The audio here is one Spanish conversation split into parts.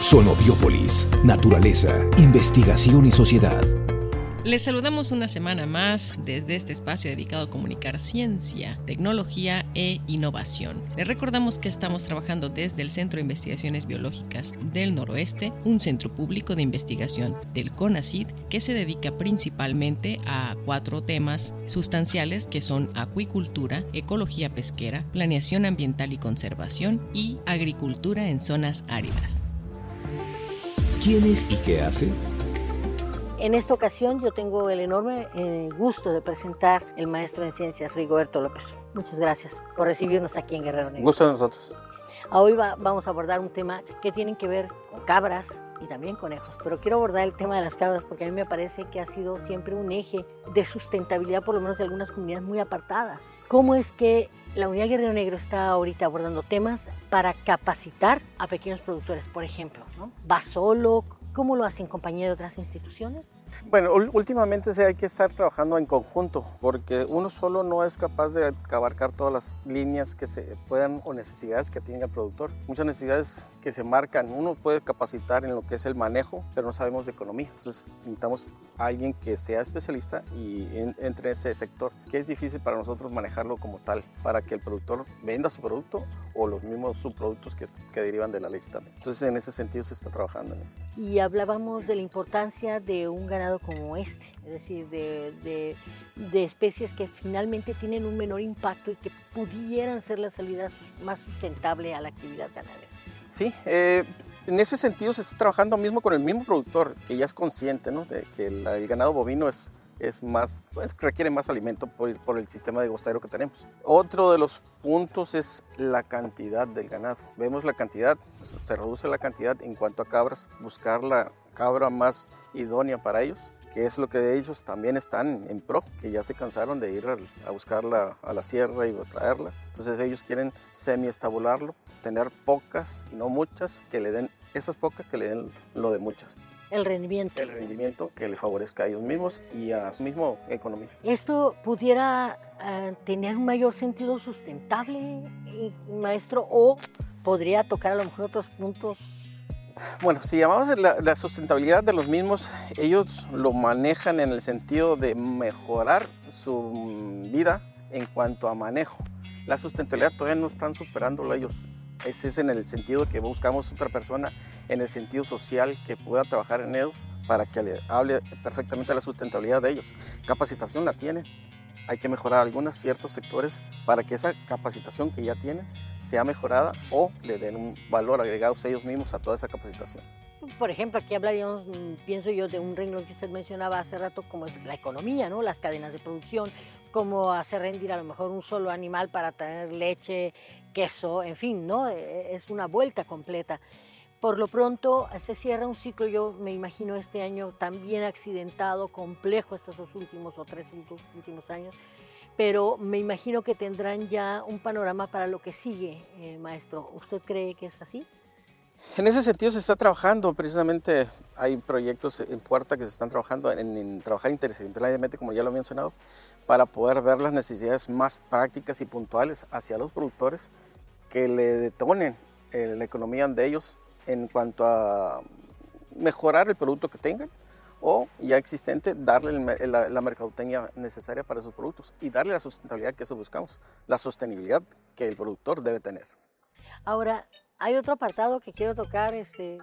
Sonobiópolis, naturaleza, investigación y sociedad. Les saludamos una semana más desde este espacio dedicado a comunicar ciencia, tecnología e innovación. Les recordamos que estamos trabajando desde el Centro de Investigaciones Biológicas del Noroeste, un centro público de investigación del CONACID que se dedica principalmente a cuatro temas sustanciales que son acuicultura, ecología pesquera, planeación ambiental y conservación y agricultura en zonas áridas. ¿Quién es y qué hace? En esta ocasión yo tengo el enorme eh, gusto de presentar el maestro en ciencias Rigoberto López. Muchas gracias por recibirnos aquí en Guerrero Negro. Gusto de nosotros. Hoy vamos a abordar un tema que tiene que ver con cabras y también conejos, pero quiero abordar el tema de las cabras porque a mí me parece que ha sido siempre un eje de sustentabilidad, por lo menos de algunas comunidades muy apartadas. ¿Cómo es que la Unidad Guerrero Negro está ahorita abordando temas para capacitar a pequeños productores, por ejemplo? ¿no? ¿Va solo? ¿Cómo lo hace en compañía de otras instituciones? Bueno, últimamente hay que estar trabajando en conjunto, porque uno solo no es capaz de abarcar todas las líneas que se puedan o necesidades que tenga el productor. Muchas necesidades que se marcan, uno puede capacitar en lo que es el manejo, pero no sabemos de economía. Entonces necesitamos a alguien que sea especialista y entre ese sector, que es difícil para nosotros manejarlo como tal, para que el productor venda su producto o los mismos subproductos que, que derivan de la leche también. Entonces en ese sentido se está trabajando en eso. Y hablábamos de la importancia de un ganado como este, es decir, de, de, especies que finalmente tienen un menor impacto y que pudieran ser la salida más sustentable a la actividad ganadera. Sí, eh, en ese sentido se está trabajando mismo con el mismo productor que ya es consciente ¿no? de que el, ganado bovino es, es más, pues, requiere más alimento por, por, el sistema de gostero que tenemos. Otro de los puntos es la cantidad del ganado. Vemos la cantidad, se reduce la cantidad en cuanto a cabras, buscar la cabra más idónea para ellos que es lo que ellos también están en pro, que ya se cansaron de ir a, buscarla a la sierra y traerla. Entonces ellos quieren semi-estabularlo, tener pocas y no muchas, que le den esas pocas que le den lo de muchas. El rendimiento. El rendimiento que le favorezca a ellos mismos y a su misma economía. ¿Esto pudiera eh, tener un mayor sentido sustentable, eh, maestro, o podría tocar a lo mejor otros puntos bueno, si llamamos la, sustentabilidad de los mismos, ellos lo manejan en el sentido de mejorar su vida en cuanto a manejo. La sustentabilidad todavía no están superándolo ellos. Ese es en el sentido que buscamos otra persona en el sentido social que pueda trabajar en ellos para que le hable perfectamente la sustentabilidad de ellos. Capacitación la tienen, hay que mejorar algunos ciertos sectores para que esa capacitación que ya tienen sea mejorada o le den un valor agregado ellos mismos a toda esa capacitación. Por ejemplo, aquí hablaríamos, mm, pienso yo, de un renglón que usted mencionaba hace rato, como es la economía, ¿no? las cadenas de producción, cómo hacer rendir a lo mejor un solo animal para tener leche, queso, en fin, ¿no? E, e, es una vuelta completa. Por lo pronto se cierra un ciclo, yo me imagino este año también accidentado, complejo estos dos últimos o tres últimos años, pero me imagino que tendrán ya un panorama para lo que sigue, eh, maestro. ¿Usted cree que es así? En ese sentido se está trabajando, precisamente hay proyectos en puerta que se están trabajando en, en trabajar interdisciplinariamente, como ya lo he mencionado, para poder ver las necesidades más prácticas y puntuales hacia los productores que le detonen eh, la economía de ellos en cuanto a mejorar el producto que tengan o ya existente, darle la, la, mercadotecnia necesaria para esos productos y darle la sustentabilidad que eso buscamos, la sostenibilidad que el productor debe tener. Ahora, hay otro apartado que quiero tocar, este,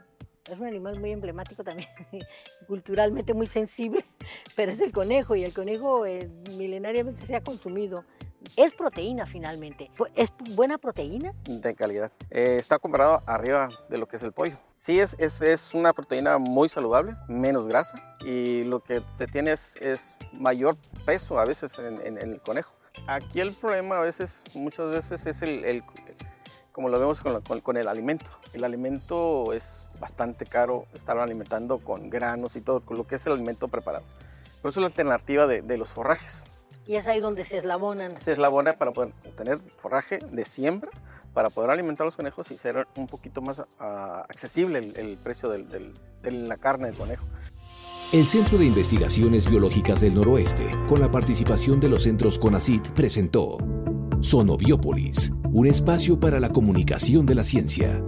es un animal muy emblemático también, culturalmente muy sensible, pero es el conejo y el conejo eh, milenariamente se ha consumido es proteína finalmente. ¿Es buena proteína? De calidad. Eh, está comparado arriba de lo que es el pollo. Sí, es, es, es, una proteína muy saludable, menos grasa y lo que se tiene es, es mayor peso a veces en, el conejo. Aquí el problema a veces, muchas veces es el, como lo vemos con, con, con, el alimento. El alimento es bastante caro estar alimentando con granos y todo, con lo que es el alimento preparado. Por eso la alternativa de, de los forrajes. Y es ahí donde se eslabonan. Se eslabona para poder tener forraje de siembra, para poder alimentar a los conejos y ser un poquito más uh, accesible el, el precio del, del, de la carne de conejo. El Centro de Investigaciones Biológicas del Noroeste, con la participación de los centros CONACIT, presentó Sonobiópolis, un espacio para la comunicación de la ciencia.